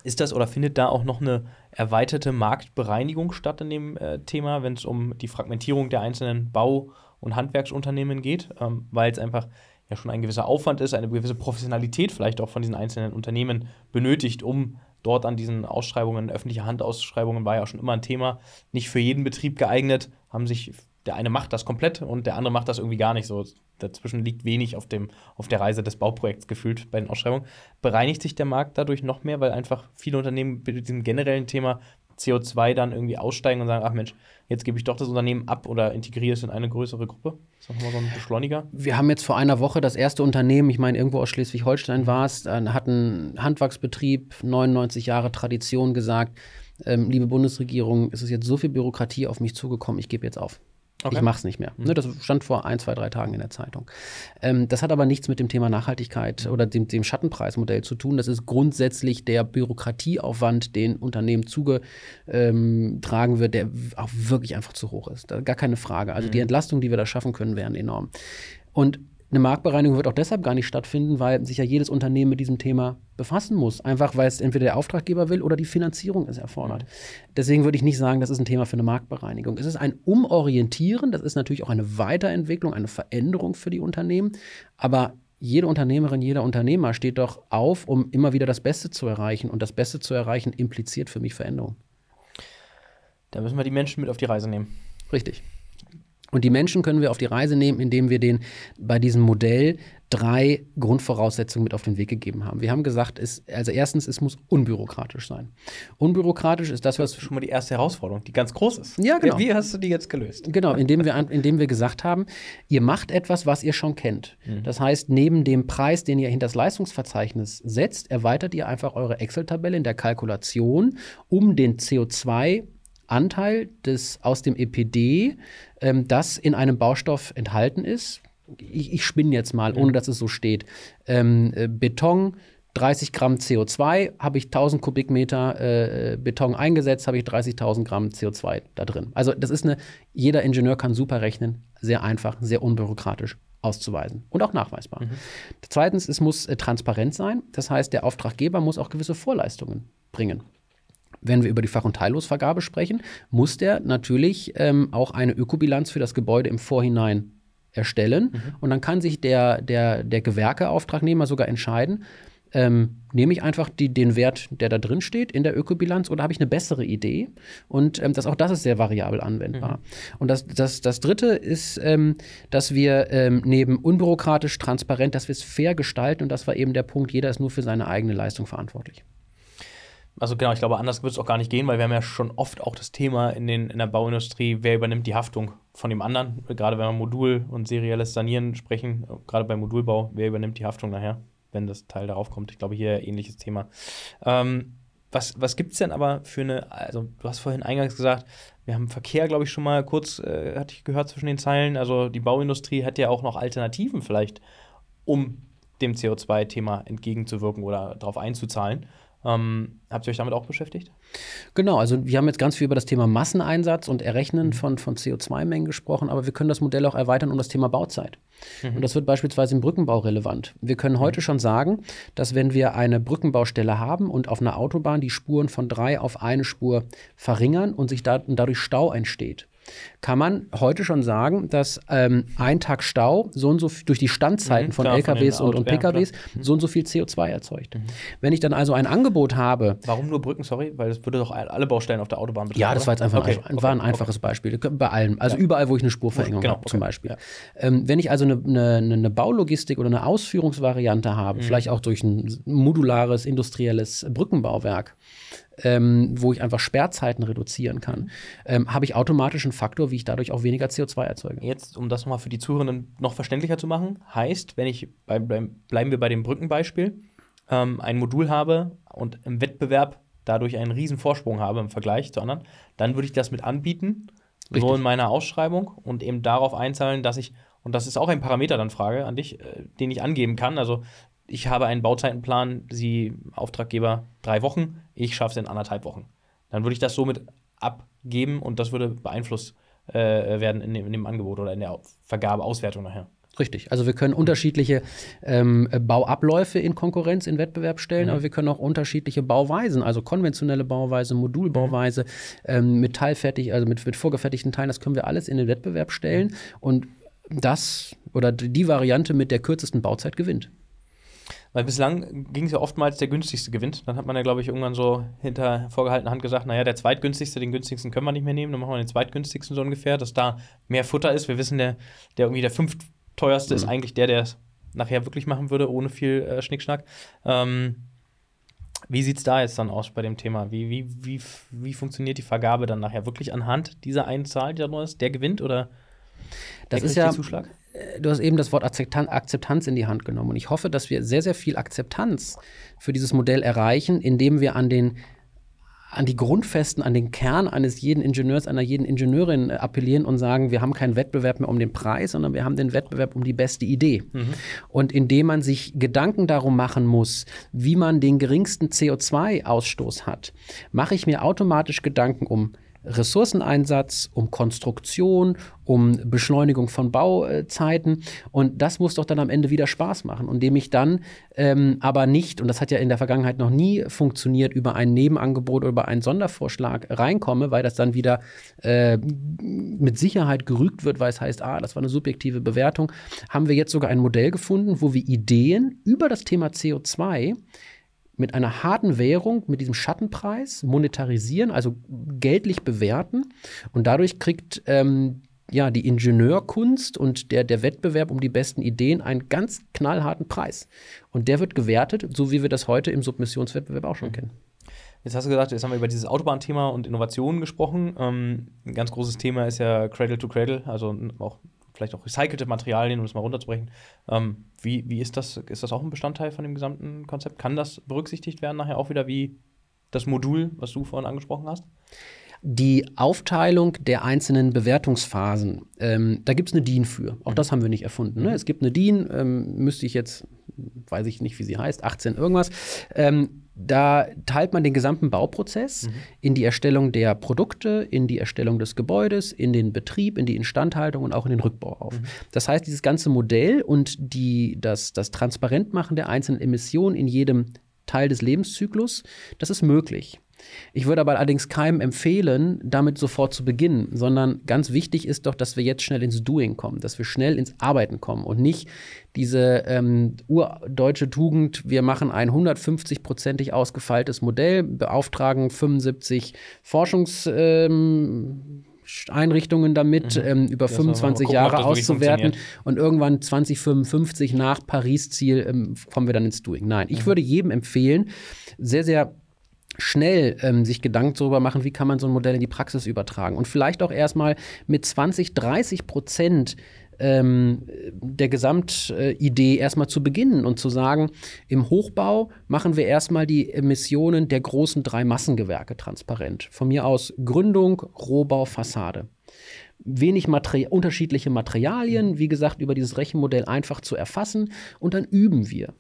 Ist das oder findet da auch noch eine erweiterte Marktbereinigung statt in dem äh, Thema, wenn es um die Fragmentierung der einzelnen Bau- und Handwerksunternehmen geht, ähm, weil es einfach ja schon ein gewisser Aufwand ist, eine gewisse Professionalität vielleicht auch von diesen einzelnen Unternehmen benötigt, um dort an diesen Ausschreibungen, öffentliche Handausschreibungen war ja auch schon immer ein Thema, nicht für jeden Betrieb geeignet, haben sich der eine macht das komplett und der andere macht das irgendwie gar nicht so. Dazwischen liegt wenig auf, dem, auf der Reise des Bauprojekts gefühlt bei den Ausschreibungen. Bereinigt sich der Markt dadurch noch mehr, weil einfach viele Unternehmen mit diesem generellen Thema CO2 dann irgendwie aussteigen und sagen, ach Mensch, jetzt gebe ich doch das Unternehmen ab oder integriere es in eine größere Gruppe? Das ist nochmal so ein Beschleuniger. Wir haben jetzt vor einer Woche das erste Unternehmen, ich meine, irgendwo aus Schleswig-Holstein war es, äh, hat ein Handwerksbetrieb, 99 Jahre Tradition gesagt, ähm, liebe Bundesregierung, es ist jetzt so viel Bürokratie auf mich zugekommen, ich gebe jetzt auf. Okay. Ich mache es nicht mehr. Mhm. Ne, das stand vor ein, zwei, drei Tagen in der Zeitung. Ähm, das hat aber nichts mit dem Thema Nachhaltigkeit oder dem, dem, Schattenpreismodell zu tun. Das ist grundsätzlich der Bürokratieaufwand, den Unternehmen zugetragen ähm, wird, der auch wirklich einfach zu hoch ist. Da, gar keine Frage. Also mhm. die Entlastung, die wir da schaffen können, wären enorm. Und eine Marktbereinigung wird auch deshalb gar nicht stattfinden, weil sich ja jedes Unternehmen mit diesem Thema befassen muss. Einfach weil es entweder der Auftraggeber will oder die Finanzierung es erfordert. Deswegen würde ich nicht sagen, das ist ein Thema für eine Marktbereinigung. Es ist ein Umorientieren, das ist natürlich auch eine Weiterentwicklung, eine Veränderung für die Unternehmen. Aber jede Unternehmerin, jeder Unternehmer steht doch auf, um immer wieder das Beste zu erreichen. Und das Beste zu erreichen impliziert für mich Veränderung. Da müssen wir die Menschen mit auf die Reise nehmen. Richtig. Und die Menschen können wir auf die Reise nehmen, indem wir den bei diesem Modell drei Grundvoraussetzungen mit auf den Weg gegeben haben. Wir haben gesagt, es, also erstens, es muss unbürokratisch sein. Unbürokratisch ist das, was. Das ist schon mal die erste Herausforderung, die ganz groß ist. Ja, genau. Wie hast du die jetzt gelöst? Genau, indem wir, indem wir gesagt haben, ihr macht etwas, was ihr schon kennt. Mhm. Das heißt, neben dem Preis, den ihr hinter das Leistungsverzeichnis setzt, erweitert ihr einfach eure Excel-Tabelle in der Kalkulation um den CO2 Anteil des, aus dem EPD, ähm, das in einem Baustoff enthalten ist. Ich, ich spinne jetzt mal, ohne dass es so steht. Ähm, äh, Beton, 30 Gramm CO2, habe ich 1000 Kubikmeter äh, Beton eingesetzt, habe ich 30.000 Gramm CO2 da drin. Also das ist eine, jeder Ingenieur kann super rechnen, sehr einfach, sehr unbürokratisch auszuweisen und auch nachweisbar. Mhm. Zweitens, es muss äh, transparent sein. Das heißt, der Auftraggeber muss auch gewisse Vorleistungen bringen wenn wir über die Fach- und Teillosvergabe sprechen, muss der natürlich ähm, auch eine Ökobilanz für das Gebäude im Vorhinein erstellen. Mhm. Und dann kann sich der, der, der Gewerkeauftragnehmer sogar entscheiden, ähm, nehme ich einfach die, den Wert, der da drin steht, in der Ökobilanz oder habe ich eine bessere Idee? Und ähm, das, auch das ist sehr variabel anwendbar. Mhm. Und das, das, das Dritte ist, ähm, dass wir ähm, neben unbürokratisch, transparent, dass wir es fair gestalten und das war eben der Punkt, jeder ist nur für seine eigene Leistung verantwortlich. Also genau, ich glaube, anders wird es auch gar nicht gehen, weil wir haben ja schon oft auch das Thema in, den, in der Bauindustrie, wer übernimmt die Haftung von dem anderen. Gerade wenn wir Modul- und serielles Sanieren sprechen, gerade beim Modulbau, wer übernimmt die Haftung nachher, wenn das Teil darauf kommt. Ich glaube, hier ähnliches Thema. Ähm, was, was gibt es denn aber für eine, also du hast vorhin eingangs gesagt, wir haben Verkehr, glaube ich, schon mal kurz, äh, hatte ich gehört zwischen den Zeilen. Also die Bauindustrie hat ja auch noch Alternativen vielleicht, um dem CO2-Thema entgegenzuwirken oder darauf einzuzahlen. Ähm, habt ihr euch damit auch beschäftigt? Genau, also wir haben jetzt ganz viel über das Thema Masseneinsatz und Errechnen mhm. von, von CO2-Mengen gesprochen, aber wir können das Modell auch erweitern um das Thema Bauzeit. Mhm. Und das wird beispielsweise im Brückenbau relevant. Wir können mhm. heute schon sagen, dass wenn wir eine Brückenbaustelle haben und auf einer Autobahn die Spuren von drei auf eine Spur verringern und sich da, und dadurch Stau entsteht, kann man heute schon sagen, dass ähm, ein Tag Stau so und so durch die Standzeiten mhm, von klar, LKWs von und, und, PKWs ja, so und so viel CO2 erzeugt. Mhm. Wenn ich dann also ein Angebot habe. Warum nur Brücken, sorry? Weil das würde doch alle Baustellen auf der Autobahn betreffen. Ja, das war jetzt einfach okay, ein, war ein einfaches okay. Beispiel. Bei allem. Also ja. überall, wo ich eine Spurverengung genau, habe, zum Beispiel. Ja. Ähm, wenn ich also eine, eine, eine, Baulogistik oder eine Ausführungsvariante habe, mhm. vielleicht auch durch ein modulares industrielles Brückenbauwerk, ähm, wo ich einfach Sperrzeiten reduzieren kann, ähm, habe ich automatisch einen Faktor, wie ich dadurch auch weniger CO2 erzeuge. Jetzt, um das nochmal für die Zuhörenden noch verständlicher zu machen, heißt, wenn ich, bei, bleiben wir bei dem Brückenbeispiel, ähm, ein Modul habe und im Wettbewerb dadurch einen riesen Vorsprung habe im Vergleich zu anderen, dann würde ich das mit anbieten, Richtig. so in meiner Ausschreibung und eben darauf einzahlen, dass ich, und das ist auch ein Parameter dann Frage an dich, äh, den ich angeben kann. Also ich habe einen Bauzeitenplan, Sie Auftraggeber drei Wochen, ich schaffe es in anderthalb Wochen. Dann würde ich das somit abgeben und das würde beeinflusst äh, werden in dem, in dem, Angebot oder in der Vergabeauswertung nachher. Richtig. Also wir können unterschiedliche ähm, Bauabläufe in Konkurrenz, in Wettbewerb stellen, mhm. aber wir können auch unterschiedliche Bauweisen, also konventionelle Bauweise, Modulbauweise, mhm. ähm, metallfertig, also mit, mit vorgefertigten Teilen, das können wir alles in den Wettbewerb stellen mhm. und das oder die Variante mit der kürzesten Bauzeit gewinnt. Weil bislang ging es ja oftmals, der günstigste gewinnt. Dann hat man ja, glaube ich, irgendwann so hinter vorgehaltener Hand gesagt, naja, der zweitgünstigste, den günstigsten können wir nicht mehr nehmen, dann machen wir den zweitgünstigsten so ungefähr, dass da mehr Futter ist. Wir wissen, der, der irgendwie der fünftteuerste mhm. ist eigentlich der, der es nachher wirklich machen würde, ohne viel äh, Schnickschnack. Ähm, wie sieht es da jetzt dann aus bei dem Thema? Wie, wie, wie, wie funktioniert die Vergabe dann nachher? Wirklich anhand dieser einen Zahl, die da neu ist? Der gewinnt oder das ist ja, Zuschlag? Äh, du hast eben das Wort Akzeptanz in die Hand genommen. Und ich hoffe, dass wir sehr, sehr viel Akzeptanz für dieses Modell erreichen, indem wir an den an die Grundfesten, an den Kern eines jeden Ingenieurs, einer jeden Ingenieurin äh, appellieren und sagen, wir haben keinen Wettbewerb mehr um den Preis, sondern wir haben den Wettbewerb um die beste Idee. Mhm. Und indem man sich Gedanken darum machen muss, wie man den geringsten CO2-Ausstoß hat, mache ich mir automatisch Gedanken um Ressourceneinsatz, um Konstruktion, um Beschleunigung von Bauzeiten. Und das muss doch dann am Ende wieder Spaß machen. Und indem ich dann ähm, aber nicht, und das hat ja in der Vergangenheit noch nie funktioniert, über ein Nebenangebot oder über einen Sondervorschlag reinkomme, weil das dann wieder äh, mit Sicherheit gerügt wird, weil es heißt, ah, das war eine subjektive Bewertung, haben wir jetzt sogar ein Modell gefunden, wo wir Ideen über das Thema CO2 mit einer harten Währung, mit diesem Schattenpreis monetarisieren, also geldlich bewerten. Und dadurch kriegt ähm, ja, die Ingenieurkunst und der, der Wettbewerb um die besten Ideen einen ganz knallharten Preis. Und der wird gewertet, so wie wir das heute im Submissionswettbewerb auch schon kennen. Jetzt hast du gesagt, jetzt haben wir über dieses Autobahnthema und Innovationen gesprochen. Ähm, ein ganz großes Thema ist ja Cradle to Cradle, also auch vielleicht auch recycelte Materialien, um es mal runterzubrechen. Ähm, wie, wie ist das? Ist das auch ein Bestandteil von dem gesamten Konzept? Kann das berücksichtigt werden nachher auch wieder wie das Modul, was du vorhin angesprochen hast? Die Aufteilung der einzelnen Bewertungsphasen, ähm, da gibt es eine DIN für. Auch mhm. das haben wir nicht erfunden. Ne? Es gibt eine DIN, ähm, müsste ich jetzt, weiß ich nicht, wie sie heißt, 18 irgendwas. Ähm, da teilt man den gesamten Bauprozess mhm. in die Erstellung der Produkte, in die Erstellung des Gebäudes, in den Betrieb, in die Instandhaltung und auch in den Rückbau auf. Mhm. Das heißt, dieses ganze Modell und die, das, das Transparentmachen der einzelnen Emissionen in jedem Teil des Lebenszyklus, das ist möglich. Ich würde aber allerdings keinem empfehlen, damit sofort zu beginnen, sondern ganz wichtig ist doch, dass wir jetzt schnell ins Doing kommen, dass wir schnell ins Arbeiten kommen und nicht diese ähm, urdeutsche Tugend, wir machen ein 150-prozentig ausgefeiltes Modell, beauftragen 75 Forschungs- ähm, Einrichtungen damit, mhm. ähm, über ja, 25 gucken, Jahre auszuwerten und irgendwann 2055 nach Paris-Ziel ähm, kommen wir dann ins Doing. Nein, ich mhm. würde jedem empfehlen, sehr, sehr schnell ähm, sich Gedanken darüber machen, wie kann man so ein Modell in die Praxis übertragen. Und vielleicht auch erstmal mit 20, 30 Prozent ähm, der Gesamtidee erstmal zu beginnen und zu sagen, im Hochbau machen wir erstmal die Emissionen der großen drei Massengewerke transparent. Von mir aus Gründung, Rohbau, Fassade wenig Materi unterschiedliche Materialien, wie gesagt, über dieses Rechenmodell einfach zu erfassen und dann üben wir.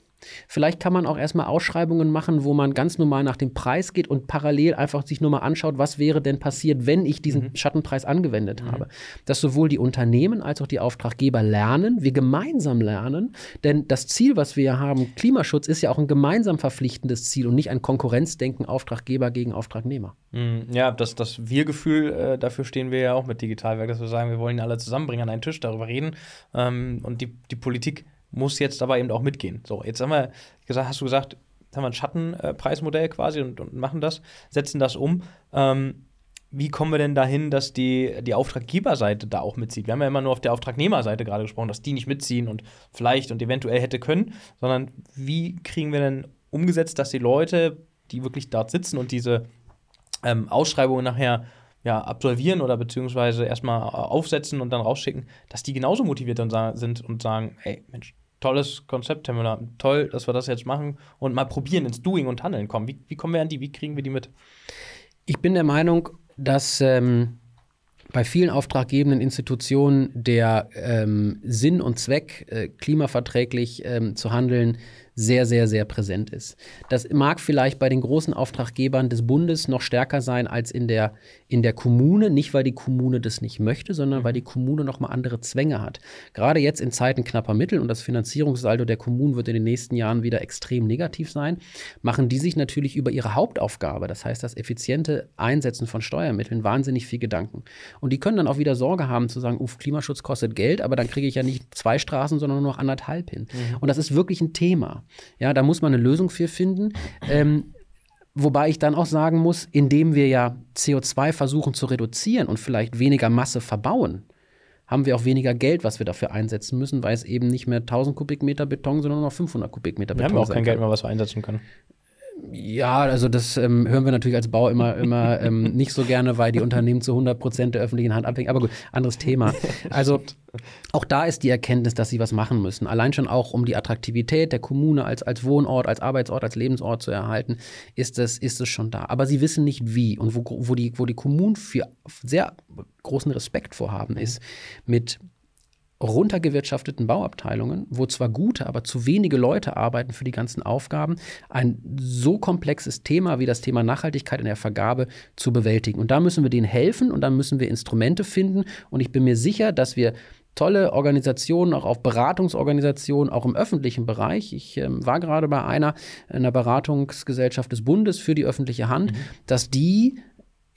Vielleicht kann man auch erstmal Ausschreibungen machen, wo man ganz normal nach dem Preis geht und parallel einfach sich nur mal anschaut, was wäre denn passiert, wenn ich diesen mhm. Schattenpreis angewendet mhm. habe. Dass sowohl die Unternehmen als auch die Auftraggeber lernen, wir gemeinsam lernen, denn das Ziel, was wir haben, Klimaschutz, ist ja auch ein gemeinsam verpflichtendes Ziel und nicht ein Konkurrenzdenken Auftraggeber gegen Auftragnehmer. Mhm. Ja, das, das Wir-Gefühl, äh, dafür stehen wir ja auch mit Digitalwerk, dass wir sagen, wir wollen alle zusammenbringen an einen Tisch, darüber reden ähm, und die, die Politik muss jetzt aber eben auch mitgehen. So, jetzt haben wir gesagt, hast du gesagt, haben wir ein Schattenpreismodell quasi und, und machen das, setzen das um. Ähm, wie kommen wir denn dahin, dass die, die Auftraggeberseite da auch mitzieht? Wir haben ja immer nur auf der Auftragnehmerseite gerade gesprochen, dass die nicht mitziehen und vielleicht und eventuell hätte können, sondern wie kriegen wir denn umgesetzt, dass die Leute, die wirklich dort sitzen und diese ähm, Ausschreibungen nachher ja, absolvieren oder beziehungsweise erstmal aufsetzen und dann rausschicken, dass die genauso motiviert dann sind und sagen, ey, Mensch, tolles Konzept, Müller, toll, dass wir das jetzt machen und mal probieren, ins Doing und Handeln kommen. Wie, wie kommen wir an die, wie kriegen wir die mit? Ich bin der Meinung, dass ähm, bei vielen auftraggebenden Institutionen der ähm, Sinn und Zweck, äh, klimaverträglich ähm, zu handeln, sehr, sehr, sehr präsent ist. Das mag vielleicht bei den großen Auftraggebern des Bundes noch stärker sein als in der, in der Kommune, nicht weil die Kommune das nicht möchte, sondern weil die Kommune noch mal andere Zwänge hat. Gerade jetzt in Zeiten knapper Mittel und das Finanzierungssaldo der Kommunen wird in den nächsten Jahren wieder extrem negativ sein, machen die sich natürlich über ihre Hauptaufgabe, das heißt das effiziente Einsetzen von Steuermitteln, wahnsinnig viel Gedanken. Und die können dann auch wieder Sorge haben zu sagen, uff, Klimaschutz kostet Geld, aber dann kriege ich ja nicht zwei Straßen, sondern nur noch anderthalb hin. Mhm. Und das ist wirklich ein Thema. Ja, da muss man eine Lösung für finden. Ähm, Wobei ich dann auch sagen muss, indem wir ja CO2 versuchen zu reduzieren und vielleicht weniger Masse verbauen, haben wir auch weniger Geld, was wir dafür einsetzen müssen, weil es eben nicht mehr 1000 Kubikmeter Beton, sondern nur noch 500 Kubikmeter Beton sind. Wir haben auch kein Geld mehr, was wir einsetzen können. Ja, also das ähm, hören wir natürlich als Bau immer, immer ähm, nicht so gerne, weil die Unternehmen zu 100 Prozent der öffentlichen Hand abhängen. Aber gut, anderes Thema. Also auch da ist die Erkenntnis, dass sie was machen müssen. Allein schon auch, um die Attraktivität der Kommune als, als Wohnort, als Arbeitsort, als Lebensort zu erhalten, ist es, ist es schon da. Aber sie wissen nicht wie. Und wo, wo, die, wo die Kommunen für sehr großen Respekt vorhaben, ist mit runtergewirtschafteten Bauabteilungen, wo zwar gute, aber zu wenige Leute arbeiten für die ganzen Aufgaben, ein so komplexes Thema wie das Thema Nachhaltigkeit in der Vergabe zu bewältigen. Und da müssen wir denen helfen und da müssen wir Instrumente finden. Und ich bin mir sicher, dass wir tolle Organisationen, auch auf Beratungsorganisationen, auch im öffentlichen Bereich. Ich ähm, war gerade bei einer, einer Beratungsgesellschaft des Bundes für die öffentliche Hand, mhm. dass die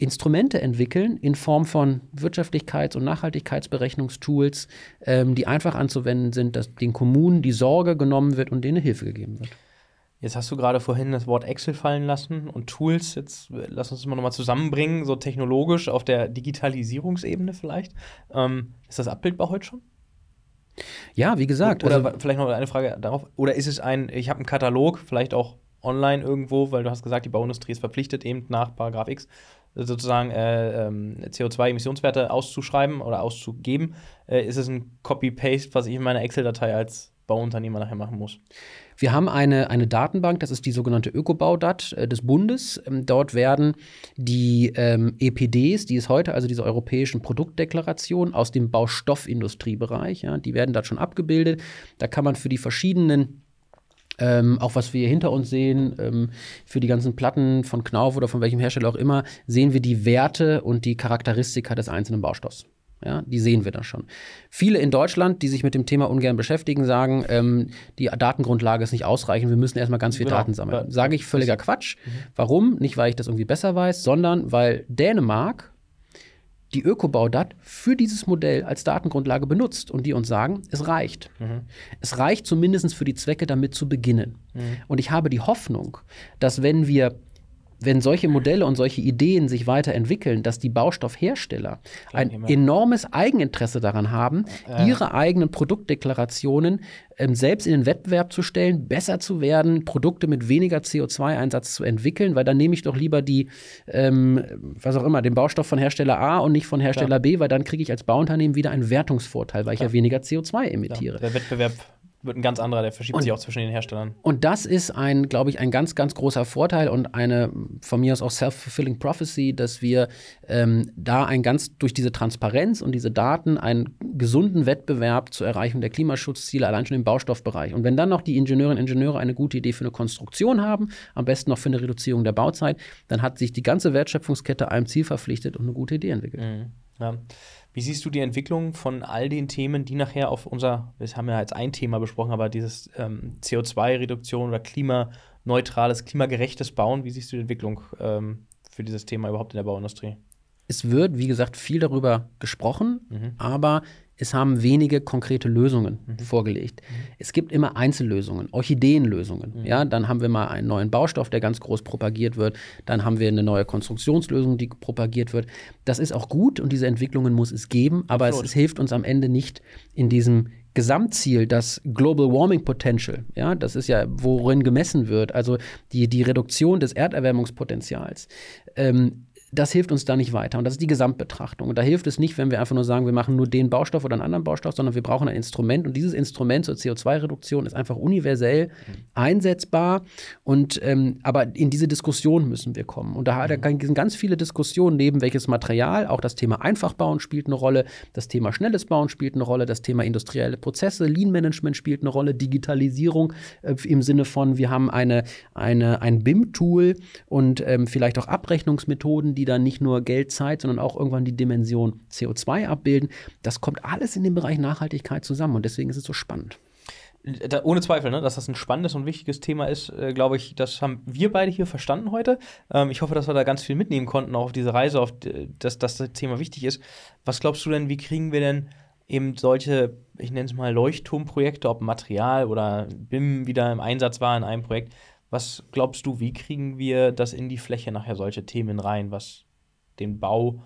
Instrumente entwickeln in Form von Wirtschaftlichkeits- und Nachhaltigkeitsberechnungstools, ähm, die einfach anzuwenden sind, dass den Kommunen die Sorge genommen wird und denen Hilfe gegeben wird. Jetzt hast du gerade vorhin das Wort Excel fallen lassen und Tools. Jetzt äh, lass uns das mal nochmal zusammenbringen, so technologisch auf der Digitalisierungsebene vielleicht. Ähm, ist das abbildbar heute schon? Ja, wie gesagt. Oder also, vielleicht noch eine Frage darauf. Oder ist es ein, ich habe einen Katalog, vielleicht auch online irgendwo, weil du hast gesagt, die Bauindustrie ist verpflichtet, eben nach Paragraph X sozusagen äh, ähm, CO2-Emissionswerte auszuschreiben oder auszugeben, äh, ist es ein Copy-Paste, was ich in meiner Excel-Datei als Bauunternehmer nachher machen muss. Wir haben eine, eine Datenbank, das ist die sogenannte Ökobaudat äh, des Bundes. Ähm, dort werden die ähm, EPDs, die es heute, also diese europäischen Produktdeklarationen aus dem Baustoffindustriebereich, ja, die werden dort schon abgebildet. Da kann man für die verschiedenen ähm, auch was wir hier hinter uns sehen, ähm, für die ganzen Platten von Knauf oder von welchem Hersteller auch immer, sehen wir die Werte und die Charakteristika des einzelnen Baustoffs. Ja, die sehen wir da schon. Viele in Deutschland, die sich mit dem Thema ungern beschäftigen, sagen, ähm, die Datengrundlage ist nicht ausreichend, wir müssen erstmal ganz viel genau. Daten sammeln. Sage ich völliger Quatsch. Mhm. Warum? Nicht, weil ich das irgendwie besser weiß, sondern weil Dänemark die Ökobaudat für dieses Modell als Datengrundlage benutzt und die uns sagen, es reicht. Mhm. Es reicht zumindest für die Zwecke, damit zu beginnen. Mhm. Und ich habe die Hoffnung, dass wenn wir wenn solche Modelle und solche Ideen sich weiterentwickeln, dass die Baustoffhersteller ein enormes Eigeninteresse daran haben, ihre eigenen Produktdeklarationen ähm, selbst in den Wettbewerb zu stellen, besser zu werden, Produkte mit weniger CO2-Einsatz zu entwickeln, weil dann nehme ich doch lieber die, ähm, was auch immer, den Baustoff von Hersteller A und nicht von Hersteller B, weil dann kriege ich als Bauunternehmen wieder einen Wertungsvorteil, weil ich ja weniger CO2 emittiere. Der Wettbewerb wird ein ganz anderer, der verschiebt sich auch zwischen den Herstellern. Und das ist ein, glaube ich, ein ganz, ganz großer Vorteil und eine von mir aus auch self-fulfilling prophecy, dass wir ähm, da ein ganz durch diese Transparenz und diese Daten einen gesunden Wettbewerb zur Erreichung der Klimaschutzziele allein schon im Baustoffbereich. Und wenn dann noch die Ingenieurinnen und Ingenieure eine gute Idee für eine Konstruktion haben, am besten noch für eine Reduzierung der Bauzeit, dann hat sich die ganze Wertschöpfungskette einem Ziel verpflichtet und eine gute Idee entwickelt. Mhm. Ja. Wie siehst du die Entwicklung von all den Themen, die nachher auf unser, wir haben ja jetzt ein Thema besprochen, aber dieses ähm, CO2-Reduktion oder klimaneutrales, klimagerechtes Bauen, wie siehst du die Entwicklung ähm, für dieses Thema überhaupt in der Bauindustrie? Es wird, wie gesagt, viel darüber gesprochen, aber es haben wenige konkrete Lösungen vorgelegt. Es gibt immer Einzellösungen, Orchideenlösungen. Ja, dann haben wir mal einen neuen Baustoff, der ganz groß propagiert wird. Dann haben wir eine neue Konstruktionslösung, die propagiert wird. Das ist auch gut und diese Entwicklungen muss es geben, aber es, es hilft uns am Ende nicht in diesem Gesamtziel, das Global Warming Potential, ja, das ist ja, worin gemessen wird, also die, die Reduktion des Erderwärmungspotenzials. Ähm, das hilft uns da nicht weiter. Und das ist die Gesamtbetrachtung. Und da hilft es nicht, wenn wir einfach nur sagen, wir machen nur den Baustoff oder einen anderen Baustoff, sondern wir brauchen ein Instrument. Und dieses Instrument zur CO2-Reduktion ist einfach universell einsetzbar. Und ähm, aber in diese Diskussion müssen wir kommen. Und da, da sind ganz viele Diskussionen neben welches Material. Auch das Thema Einfachbauen spielt eine Rolle, das Thema schnelles Bauen spielt eine Rolle, das Thema industrielle Prozesse, Lean-Management spielt eine Rolle, Digitalisierung äh, im Sinne von, wir haben eine, eine, ein BIM-Tool und ähm, vielleicht auch Abrechnungsmethoden, die dann nicht nur Geld, Zeit, sondern auch irgendwann die Dimension CO2 abbilden. Das kommt alles in dem Bereich Nachhaltigkeit zusammen und deswegen ist es so spannend. Da, ohne Zweifel, ne, dass das ein spannendes und wichtiges Thema ist, äh, glaube ich, das haben wir beide hier verstanden heute. Ähm, ich hoffe, dass wir da ganz viel mitnehmen konnten, auch auf diese Reise, auf die, dass, dass das Thema wichtig ist. Was glaubst du denn, wie kriegen wir denn eben solche, ich nenne es mal Leuchtturmprojekte, ob Material oder BIM wieder im Einsatz war in einem Projekt, was glaubst du, wie kriegen wir das in die Fläche nachher solche Themen rein, was den Bau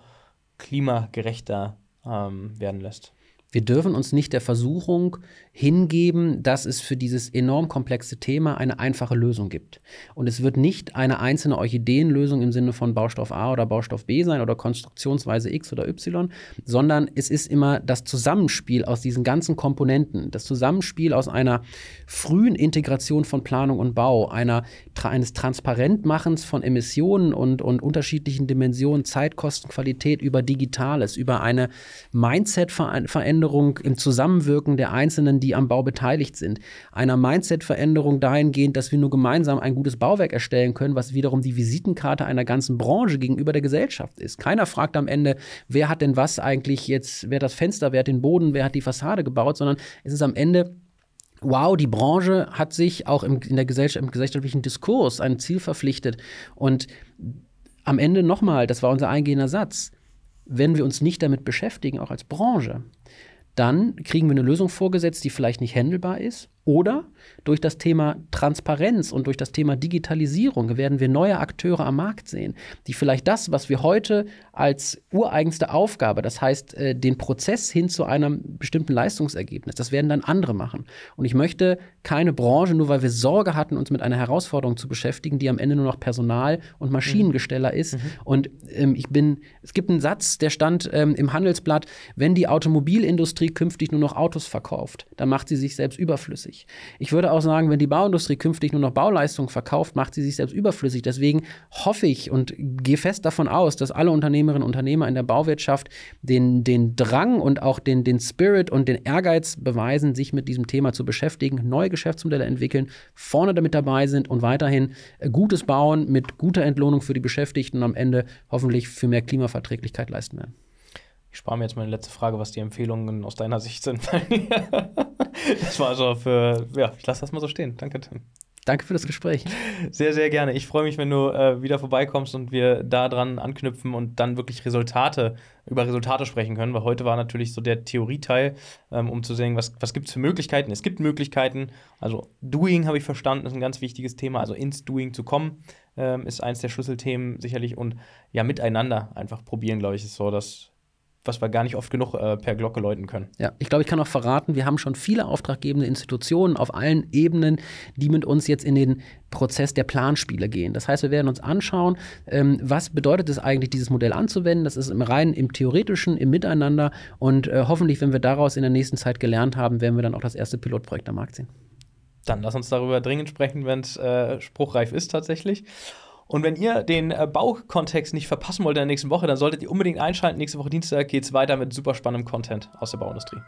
klimagerechter ähm, werden lässt? Wir dürfen uns nicht der Versuchung hingeben, dass es für dieses enorm komplexe Thema eine einfache Lösung gibt. Und es wird nicht eine einzelne Orchideenlösung im Sinne von Baustoff A oder Baustoff B sein oder Konstruktionsweise X oder Y, sondern es ist immer das Zusammenspiel aus diesen ganzen Komponenten, das Zusammenspiel aus einer frühen Integration von Planung und Bau, einer, eines Transparentmachens von Emissionen und, und unterschiedlichen Dimensionen, Zeit, Qualität über Digitales, über eine Mindset-Veränderung im Zusammenwirken der Einzelnen, die am Bau beteiligt sind. Einer Mindset-Veränderung dahingehend, dass wir nur gemeinsam ein gutes Bauwerk erstellen können, was wiederum die Visitenkarte einer ganzen Branche gegenüber der Gesellschaft ist. Keiner fragt am Ende, wer hat denn was eigentlich jetzt, wer hat das Fenster, wer hat den Boden, wer hat die Fassade gebaut, sondern es ist am Ende Wow, die Branche hat sich auch im, in der Gesellschaft, im gesellschaftlichen Diskurs ein Ziel verpflichtet. Und am Ende nochmal, das war unser eingehender Satz, wenn wir uns nicht damit beschäftigen, auch als Branche, dann kriegen wir eine Lösung vorgesetzt, die vielleicht nicht handelbar ist. Oder durch das Thema Transparenz und durch das Thema Digitalisierung werden wir neue Akteure am Markt sehen, die vielleicht das, was wir heute als ureigenste Aufgabe, das heißt äh, den Prozess hin zu einem bestimmten Leistungsergebnis, das werden dann andere machen. Und ich möchte keine Branche, nur weil wir Sorge hatten, uns mit einer Herausforderung zu beschäftigen, die am Ende nur noch Personal- und Maschinengesteller ist. Mhm. Und ähm, ich bin, es gibt einen Satz, der stand ähm, im Handelsblatt, wenn die Automobilindustrie künftig nur noch Autos verkauft, dann macht sie sich selbst überflüssig. Ich würde auch sagen, wenn die Bauindustrie künftig nur noch Bauleistungen verkauft, macht sie sich selbst überflüssig. Deswegen hoffe ich und gehe fest davon aus, dass alle Unternehmerinnen und Unternehmer in der Bauwirtschaft den, den Drang und auch den, den Spirit und den Ehrgeiz beweisen, sich mit diesem Thema zu beschäftigen, neue Geschäftsmodelle entwickeln, vorne damit dabei sind und weiterhin äh, gutes Bauen mit guter Entlohnung für die Beschäftigten und am Ende hoffentlich für mehr Klimaverträglichkeit leisten werden. Ich spare mir jetzt meine letzte Frage, was die Empfehlungen aus deiner Sicht sind. das war so für, ja, ich lasse das mal so stehen. Danke, Tim. Danke für das Gespräch. Sehr, sehr gerne. Ich freue mich, wenn du äh, wieder vorbeikommst und wir da dran anknüpfen und dann wirklich Resultate, über Resultate sprechen können, weil heute war natürlich so der Theorieteil, ähm, um zu sehen, was, was gibt es für Möglichkeiten. Es gibt Möglichkeiten. Also Doing habe ich verstanden, ist ein ganz wichtiges Thema. Also ins Doing zu kommen, ähm, ist eins der Schlüsselthemen sicherlich. Und ja, miteinander einfach probieren, glaube ich, ist so das was wir gar nicht oft genug äh, per Glocke läuten können. Ja, ich glaube, ich kann auch verraten, wir haben schon viele auftraggebende Institutionen auf allen Ebenen, die mit uns jetzt in den Prozess der Planspiele gehen. Das heißt, wir werden uns anschauen, ähm, was bedeutet es eigentlich, dieses Modell anzuwenden. Das ist im reinen, im theoretischen, im Miteinander und äh, hoffentlich, wenn wir daraus in der nächsten Zeit gelernt haben, werden wir dann auch das erste Pilotprojekt am Markt sehen. Dann lass uns darüber dringend sprechen, wenn es äh, spruchreif ist tatsächlich. Und wenn ihr den äh, Baukontext nicht verpassen wollt in der nächsten Woche, dann solltet ihr unbedingt einschalten. Nächste Woche Dienstag geht es weiter mit super spannendem Content aus der Bauindustrie.